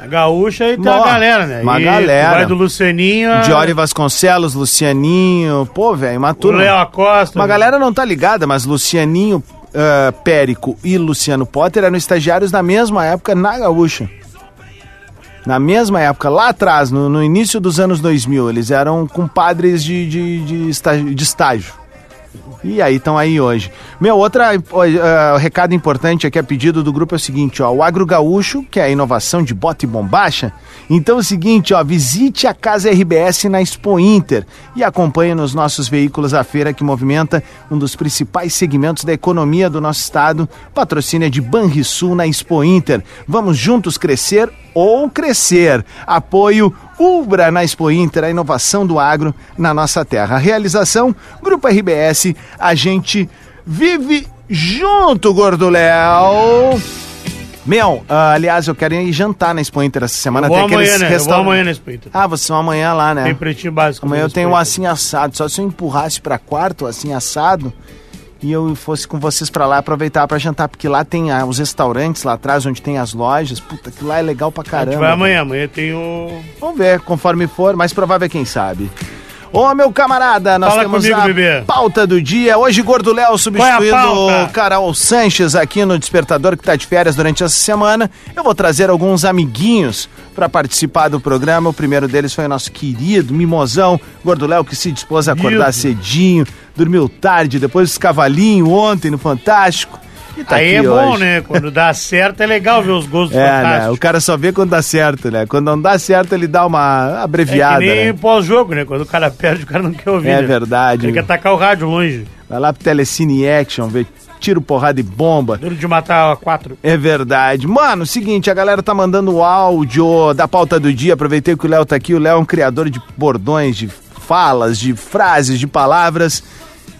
Speaker 2: na Gaúcha e tem uma galera, né?
Speaker 1: uma
Speaker 2: E
Speaker 1: galera.
Speaker 2: Vai do Lucianinho. a-
Speaker 1: Diori Vasconcelos, Lucianinho. Pô, velho, uma turma.
Speaker 2: Léo Acosta.
Speaker 1: Uma galera não tá ligada, mas Lucianinho, ah, Périco e Luciano Potter eram estagiários na mesma época na Gaúcha. Na mesma época, lá atrás, no, no início dos anos 2000, eles eram compadres de, de, de, estágio, de estágio. E aí estão aí hoje. Meu, outra ó, ah, recado importante aqui a pedido do grupo é o seguinte, ó, o Agro Gaúcho, que é a inovação de bota e bombacha. Então é o seguinte, ó, visite a Casa RBS na Expo Inter e acompanhe nos nossos veículos a feira que movimenta um dos principais segmentos da economia do nosso estado. Patrocínio de Banrisul na Expo Inter. Vamos juntos crescer ou crescer. Apoio Ubra na Expo Inter, a inovação do agro na nossa terra. Realização Grupo RBS, a gente vive junto, Gordo Léo. Meu, ah, aliás, eu quero ir jantar na Expo Inter essa semana.
Speaker 2: Eu vou
Speaker 1: Tem
Speaker 2: amanhã, né? Eu vou
Speaker 1: restaurantes-
Speaker 2: amanhã na Expo Inter.
Speaker 1: Ah, vocês vão amanhã lá, né?
Speaker 2: Tem pretinho básico.
Speaker 1: Amanhã eu tenho um assim assado. Só se eu empurrasse pra quarto, assim assado, e eu fosse com vocês pra lá aproveitar pra jantar, porque lá tem ah, os restaurantes lá atrás, onde tem as lojas. Puta, que lá é legal pra
Speaker 2: A gente
Speaker 1: caramba.
Speaker 2: vai amanhã. Amanhã tem o...
Speaker 1: Vamos ver, conforme for, mais provável é quem sabe. Ô, meu camarada, nós
Speaker 2: Fala
Speaker 1: temos
Speaker 2: comigo,
Speaker 1: a
Speaker 2: bebê.
Speaker 1: pauta do dia. Hoje, Gordo Léo substituindo
Speaker 2: pauta?
Speaker 1: o Carol Sanches aqui no Despertador, que tá de férias durante essa semana. Eu vou trazer alguns amiguinhos para participar do programa. O primeiro deles foi o nosso querido Mimosão, Gordo Léo, que se dispôs a acordar cedinho, dormiu tarde, depois dos cavalinhos ontem no Fantástico. tá
Speaker 2: Aí é bom,
Speaker 1: hoje.
Speaker 2: né? Quando dá certo é legal ver os gols do
Speaker 1: É, né?
Speaker 2: Fantástico.
Speaker 1: O cara só vê quando dá certo, né? Quando não dá certo, ele dá uma
Speaker 2: É
Speaker 1: abreviada,
Speaker 2: que nem
Speaker 1: né?
Speaker 2: pós-jogo, né? Quando o cara perde, o cara não quer ouvir.
Speaker 1: É
Speaker 2: né?
Speaker 1: verdade.
Speaker 2: Tem que atacar o rádio longe.
Speaker 1: Vai lá pro Telecine Action, ver tiro, porrada e bomba.
Speaker 2: Duro de matar quatro.
Speaker 1: É verdade. Mano, seguinte, a galera tá mandando o áudio da pauta do dia. Aproveitei que o Léo tá aqui. O Léo é um criador de bordões, de falas, de frases, de palavras.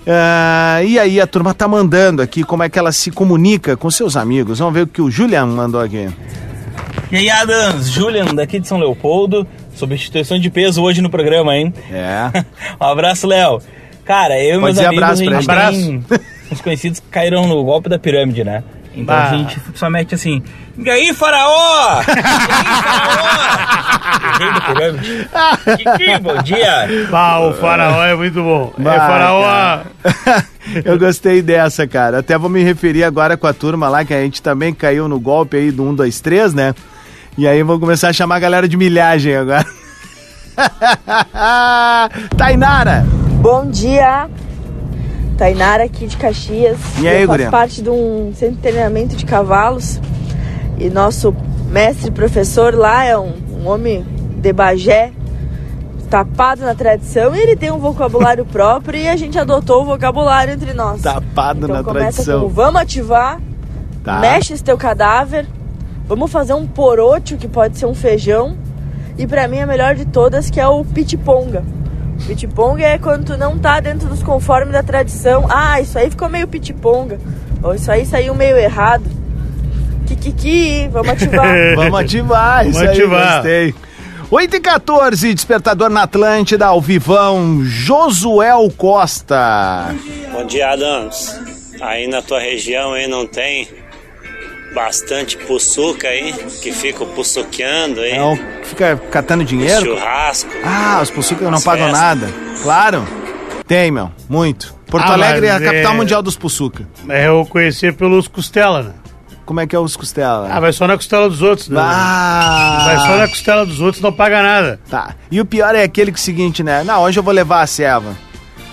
Speaker 1: Ah, e aí a turma tá mandando aqui como é que ela se comunica com seus amigos. Vamos ver o que o Julian mandou aqui.
Speaker 21: E aí, Adams, Julian, daqui de São Leopoldo, substituição de peso hoje no programa, hein?
Speaker 1: É.
Speaker 21: um abraço, Léo. Cara, eu e
Speaker 1: Pode
Speaker 21: meus amigos,
Speaker 1: abraço
Speaker 21: a
Speaker 1: pra
Speaker 21: gente
Speaker 1: ele.
Speaker 21: tem uns conhecidos caíram no golpe da pirâmide, né? Então
Speaker 2: Bah.
Speaker 21: a gente só mete assim, e aí, faraó! E aí, faraó! Rei da pirâmide. Kiki, bom dia!
Speaker 2: Ah, o faraó é muito bom. é
Speaker 1: Vai,
Speaker 2: faraó.
Speaker 1: cara. Eu gostei dessa, cara. Até vou me referir agora com a turma lá, que a gente também caiu no golpe aí do 1, 2, 3, né? E aí vou começar a chamar a galera de milhagem agora. Tainara!
Speaker 22: Bom dia! Tainara aqui de Caxias.
Speaker 1: E aí,
Speaker 22: Eu faço
Speaker 1: guria?
Speaker 22: parte de um centro de treinamento de cavalos. E nosso mestre professor lá é um, um homem de Bagé, tapado na tradição. E ele tem um vocabulário próprio e a gente adotou o vocabulário entre nós.
Speaker 1: Tapado
Speaker 22: então
Speaker 1: na
Speaker 22: começa
Speaker 1: tradição.
Speaker 22: com vamos ativar,
Speaker 1: Tá.
Speaker 22: mexe esse teu cadáver, vamos fazer um porote, que pode ser um feijão. E pra mim a melhor de todas que é o pitiponga. Pitiponga é quando tu não tá dentro dos conformes da tradição. Ah, isso aí ficou meio pitiponga. Ou isso aí saiu meio errado. Kikiki, vamos ativar.
Speaker 1: Vamos ativar, isso
Speaker 2: Vamos
Speaker 1: aí,
Speaker 2: ativar.
Speaker 1: gostei. 8 e 14, despertador na Atlântida, ao vivão, Josuel Costa.
Speaker 23: Bom dia, Adams. Aí na tua região aí não tem bastante puçuca aí, que fica puçuqueando aí.
Speaker 1: É o que fica catando dinheiro?
Speaker 23: Churrasco.
Speaker 1: Ah, os possucos não pagam
Speaker 23: festas.
Speaker 1: nada. Claro. Tem, meu. Muito. Porto
Speaker 2: Ah,
Speaker 1: Alegre é a
Speaker 2: mas
Speaker 1: capital
Speaker 2: é-
Speaker 1: mundial dos Pussuca.
Speaker 2: É eu conhecer pelos costela, né?
Speaker 1: Como é que é os costela?
Speaker 2: Ah, vai só na costela dos outros, né?
Speaker 1: Ah.
Speaker 2: Vai só na costela dos outros, não paga nada.
Speaker 1: Tá. E o pior é aquele que é o seguinte, né? Não, hoje eu vou levar a ceva.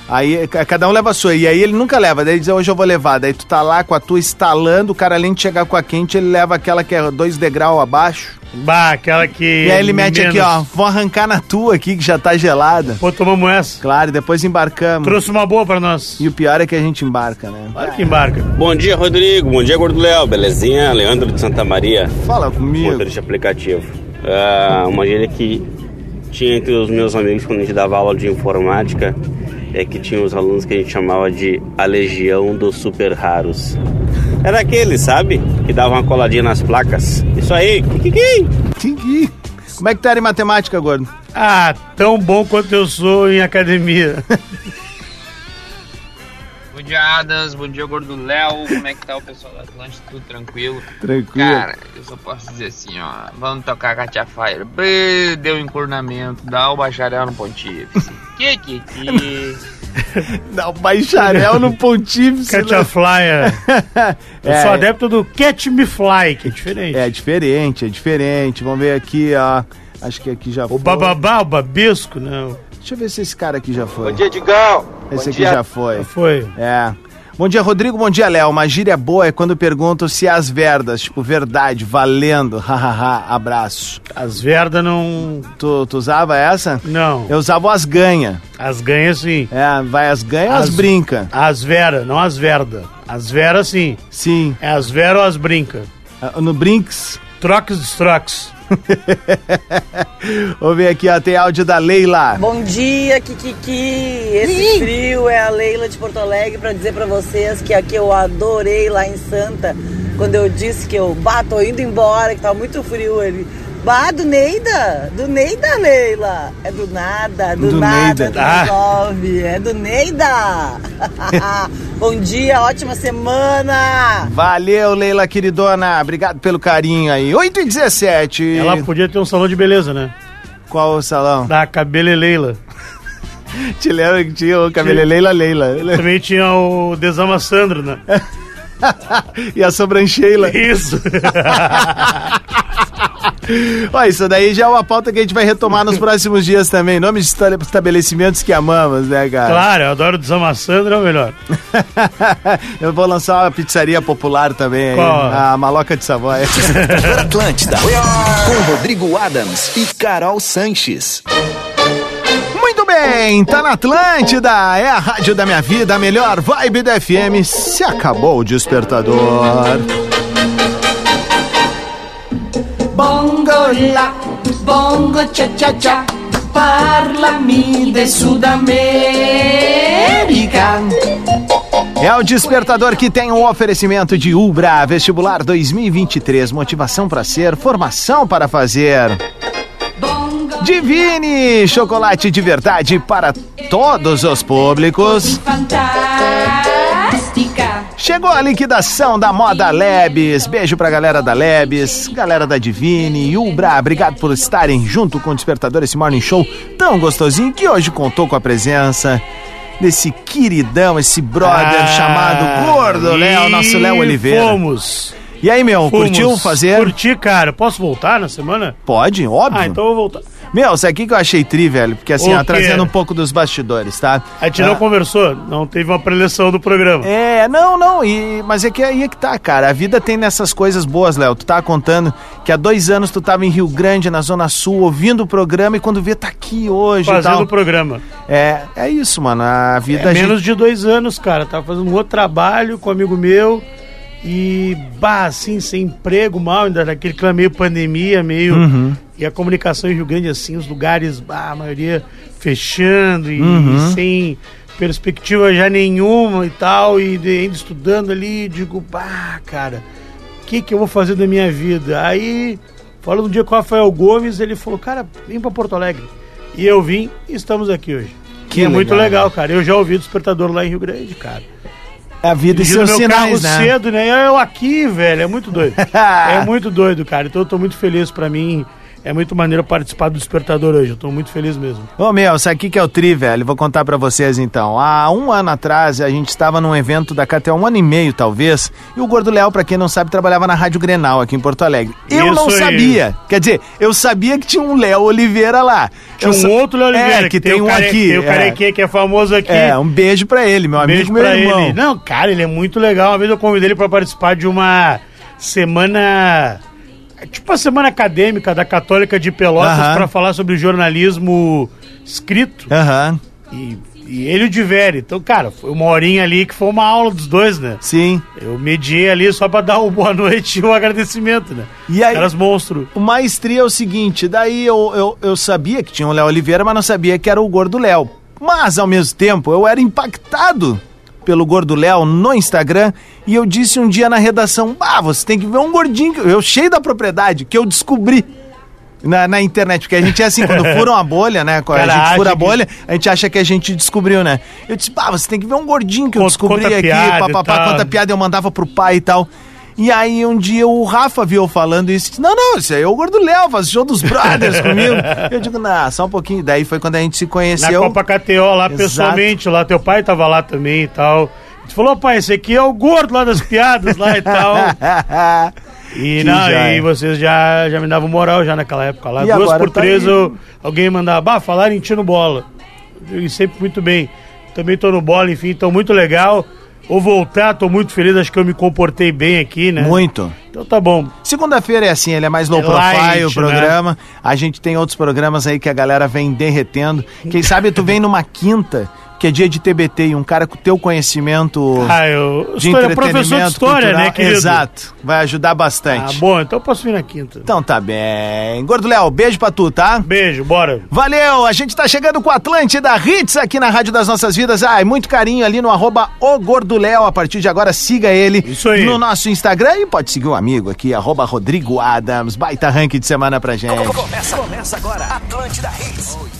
Speaker 1: Aí ca- cada um leva a sua. E aí ele nunca leva. Daí ele diz, hoje eu vou levar. Daí tu tá lá com a tua estalando, o cara além de chegar com a quente, ele leva aquela que é dois degraus abaixo.
Speaker 2: Bah, aquela que.
Speaker 1: E aí ele mete aqui, ó.
Speaker 2: menos.
Speaker 1: Vou arrancar na tua aqui, que já tá gelada.
Speaker 2: Pô, tomamos essa.
Speaker 1: Claro, depois embarcamos.
Speaker 2: Trouxe uma boa pra nós.
Speaker 1: E o pior é que a gente embarca, né?
Speaker 2: Claro que embarca.
Speaker 24: Bom dia, Rodrigo. Bom dia, Gordo Léo. Belezinha? Leandro de Santa Maria.
Speaker 1: Fala comigo.
Speaker 24: Motorista de aplicativo. Ah, uma gíria que tinha entre os meus amigos quando a gente dava aula de informática é que tinha os alunos que a gente chamava de a legião dos super raros. Era aquele, sabe? Que dava uma coladinha nas placas. Isso aí. Kikiki.
Speaker 1: Kiki. Como é que tá em matemática, gordo?
Speaker 2: Ah, tão bom quanto eu sou em academia.
Speaker 25: Bom dia, Adams. Bom dia, Gordo Léo. Como é que tá o pessoal da Atlântica? Tudo tranquilo?
Speaker 1: Tranquilo.
Speaker 25: Cara, eu só posso dizer assim, ó. Vamos tocar Katia Fire. Deu encurnamento. Dá o bacharel no pontífice. que, que, que.
Speaker 1: Dá o bacharel no pontífice.
Speaker 2: Catch a Flyer. Eu
Speaker 1: É.
Speaker 2: sou adepto do Catch Me Fly, que é diferente.
Speaker 1: É diferente, é diferente. Vamos ver aqui, ó. Acho que aqui já foi.
Speaker 2: O bababá, o babisco, não.
Speaker 1: Deixa eu ver se esse cara aqui já foi.
Speaker 6: Bom dia, Digão.
Speaker 1: Esse aqui
Speaker 6: dia.
Speaker 1: já foi.
Speaker 2: Foi.
Speaker 1: É. Bom dia, Rodrigo. Bom dia, Léo. Uma gíria boa é quando perguntam se as verdas, tipo, verdade, valendo, hahaha, abraço.
Speaker 2: As verdas não.
Speaker 1: Tu, tu usava essa?
Speaker 2: Não.
Speaker 1: Eu usava as ganha.
Speaker 2: As ganhas sim.
Speaker 1: É, vai as ganha ou as
Speaker 2: As-
Speaker 1: brinca?
Speaker 2: As veras, não as verda. As veras sim.
Speaker 1: Sim.
Speaker 2: É as veras ou as brinca.
Speaker 1: Ah, No Brinks?
Speaker 2: Troques dos troques.
Speaker 1: Vamos ver aqui, ó. Tem áudio da Leila.
Speaker 26: Bom dia, Kikiki! Esse frio é a Leila de Porto Alegre para dizer para vocês que aqui eu adorei lá em Santa, quando eu disse que eu bah, tô indo embora, que tá muito frio ele. Bah, do Neida! Do Neida, Leila! É do nada, do,
Speaker 1: Do
Speaker 26: nada,
Speaker 1: Neida.
Speaker 26: do
Speaker 1: Ah.
Speaker 26: resolve. É do Neida! Bom dia, ótima semana!
Speaker 1: Valeu, Leila, queridona. Obrigado pelo carinho aí. 8 e 17.
Speaker 2: Ela podia ter um salão de beleza, né?
Speaker 1: Qual o salão?
Speaker 2: Da Cabeleleila.
Speaker 1: Te lembra que tinha o cabeleleila Leila.
Speaker 2: Também tinha o Desama Sandro, né?
Speaker 1: e a sobrancheila.
Speaker 2: Isso.
Speaker 1: Ó, isso daí já é uma pauta que a gente vai retomar nos próximos dias também. Nomes de esta- estabelecimentos que amamos, né, cara?
Speaker 2: Claro, eu adoro desamassando, é o melhor.
Speaker 1: Eu vou lançar uma pizzaria popular também aí, a Maloca de Savoia.
Speaker 4: Atlântida. Com Rodrigo Adams e Carol Sanches.
Speaker 1: Muito bem, tá na Atlântida, é a rádio da minha vida, a melhor vibe da FM. Se acabou o despertador.
Speaker 27: Bongo la, bongo cha cha cha, parlami de Sudamérica.
Speaker 1: É o despertador que tem um oferecimento de Ubra Vestibular 2023, motivação para ser, formação para fazer. Divine, chocolate de verdade para todos os públicos.
Speaker 27: Fantástica.
Speaker 1: Chegou a liquidação da Moda Labs. Beijo pra galera da Labs, galera da Divine e Ubra. Obrigado por estarem junto com o Despertador esse Morning Show tão gostosinho que hoje contou com a presença desse queridão, esse brother
Speaker 2: Ah,
Speaker 1: chamado Gordo Léo, nosso Léo Oliveira.
Speaker 2: Fomos.
Speaker 1: E aí, meu,
Speaker 2: Fomos.
Speaker 1: curtiu fazer?
Speaker 2: Curti, cara. Posso voltar na semana?
Speaker 1: Pode, óbvio.
Speaker 2: Ah, então eu vou voltar.
Speaker 1: Meu, isso aqui que eu achei tri, velho, porque assim, ó, trazendo um pouco dos bastidores, tá?
Speaker 2: A gente não
Speaker 1: Ah,
Speaker 2: conversou, não teve uma preleção do programa.
Speaker 1: É, não, não, e, mas é que aí é que tá, cara. A vida tem nessas coisas boas, Léo. Tu tá contando que há dois anos tu tava em Rio Grande, na Zona Sul, ouvindo o programa e quando vê tá aqui hoje
Speaker 2: Fazendo o programa.
Speaker 1: É, é isso, mano. A vida
Speaker 2: É
Speaker 1: a gente-
Speaker 2: menos de dois anos, cara. Tava fazendo um outro trabalho com um amigo meu e, bah, assim, sem emprego, mal, ainda naquele clima meio pandemia, meio.
Speaker 1: Uhum.
Speaker 2: E a comunicação em Rio Grande, assim, os lugares, a maioria fechando e,
Speaker 1: Uhum.
Speaker 2: e sem perspectiva já nenhuma e tal, e ainda estudando ali, digo, bah, cara, o que que eu vou fazer da minha vida? Aí, falando um dia com o Rafael Gomes, ele falou, cara, vem pra Porto Alegre. E eu vim e estamos aqui hoje.
Speaker 1: Que
Speaker 2: é muito
Speaker 1: legal.
Speaker 2: legal, cara. Eu já ouvi o despertador lá em Rio Grande, cara.
Speaker 1: A vida e seus
Speaker 2: meu
Speaker 1: sinais,
Speaker 2: carro
Speaker 1: né?
Speaker 2: cedo, né? Eu aqui, velho, é muito doido. é muito doido, cara. Então eu tô muito feliz pra mim. É muito maneiro participar do despertador hoje. Eu tô muito feliz mesmo.
Speaker 1: Ô meu, sabe o que que é o tri, velho? Vou contar pra vocês então. Há um ano atrás, a gente estava num evento da KTO, um ano e meio talvez, e o Gordo Léo, pra quem não sabe, trabalhava na Rádio Grenal aqui em Porto Alegre. Eu
Speaker 2: Isso
Speaker 1: não
Speaker 2: aí.
Speaker 1: sabia. Quer dizer, eu sabia que tinha um Léo Oliveira lá.
Speaker 2: Tinha
Speaker 1: Eu
Speaker 2: um
Speaker 1: sa-
Speaker 2: outro Léo Oliveira,
Speaker 1: É, que, tem,
Speaker 2: o
Speaker 1: um
Speaker 2: care-
Speaker 1: aqui.
Speaker 2: Tem o
Speaker 1: é.
Speaker 2: Carequinha que é famoso aqui.
Speaker 1: É, um beijo pra ele, meu
Speaker 2: Beijo
Speaker 1: amigo, meu
Speaker 2: pra
Speaker 1: irmão.
Speaker 2: ele. Não, cara, ele é muito legal. Uma vez eu convidei ele pra participar de uma semana. Tipo a semana acadêmica da Católica de Pelotas
Speaker 1: Aham.
Speaker 2: pra falar sobre jornalismo escrito.
Speaker 1: Aham.
Speaker 2: E, e ele o Diveri. Então, cara, foi uma horinha ali que foi uma aula dos dois, né?
Speaker 1: Sim.
Speaker 2: Eu mediei ali só pra dar o boa noite e o agradecimento, né?
Speaker 1: E aí,
Speaker 2: Caras monstro.
Speaker 1: O maestria é o seguinte, daí eu, eu, eu sabia que tinha o Léo Oliveira, mas não sabia que era o Gordo Léo. Mas, ao mesmo tempo, eu era impactado pelo Gordo Léo no Instagram e eu disse um dia na redação, bah, você tem que ver um gordinho, que- eu cheio da propriedade, que eu descobri na, na internet, porque a gente é assim, quando furam a bolha, né, quando
Speaker 2: Cara,
Speaker 1: a gente fura a
Speaker 2: que-
Speaker 1: bolha, a gente acha que a gente descobriu, né. Eu disse, bah, você tem que ver um gordinho que eu descobri aqui, papapá, conta piada, eu mandava pro pai e tal. E aí um dia o Rafa viu eu falando isso, disse, não, não, isso aí é o Gordo Léo, faz show dos brothers comigo. Eu digo, não, só um pouquinho. Daí foi quando a gente se
Speaker 2: Na
Speaker 1: conheceu.
Speaker 2: Copa KTO lá,
Speaker 1: Exato.
Speaker 2: pessoalmente, lá, teu pai tava lá também e tal. Tu falou, pai, esse aqui é o gordo lá das piadas lá e tal. E
Speaker 1: Que
Speaker 2: não,
Speaker 1: joia.
Speaker 2: e vocês já, já me davam moral já naquela época lá.
Speaker 1: E
Speaker 2: Duas por
Speaker 1: tá
Speaker 2: três eu, alguém mandava, bah, falaram em ti no bola. E sempre muito bem. Também tô no bola, enfim, então muito legal. Vou voltar, tô muito feliz, acho que eu me comportei bem aqui, né?
Speaker 1: Muito.
Speaker 2: Então tá bom.
Speaker 1: Segunda-feira é assim, ele é mais low
Speaker 2: É
Speaker 1: profile o programa. A gente tem outros programas aí que a galera vem derretendo. Quem sabe tu vem numa quinta, que é dia de TBT, e um cara com teu conhecimento
Speaker 2: Ah, eu
Speaker 1: de
Speaker 2: história,
Speaker 1: entretenimento
Speaker 2: professor de história,
Speaker 1: cultural.
Speaker 2: né, querido?
Speaker 1: Exato. Vai ajudar bastante.
Speaker 2: Ah, bom, então eu posso vir na quinta.
Speaker 1: Então tá bem. Gordo Léo, beijo pra tu, tá?
Speaker 2: Beijo, bora.
Speaker 1: Valeu, a gente tá chegando com o Atlântida Hits aqui na Rádio das Nossas Vidas. Ai, muito carinho ali no arroba o Gordo Léo. A partir de agora, siga ele
Speaker 2: Isso aí.
Speaker 1: no nosso Instagram e pode seguir um amigo aqui, arroba Rodrigo Adams. Baita ranking de semana pra gente.
Speaker 4: Começa, começa agora. Atlântida Hits.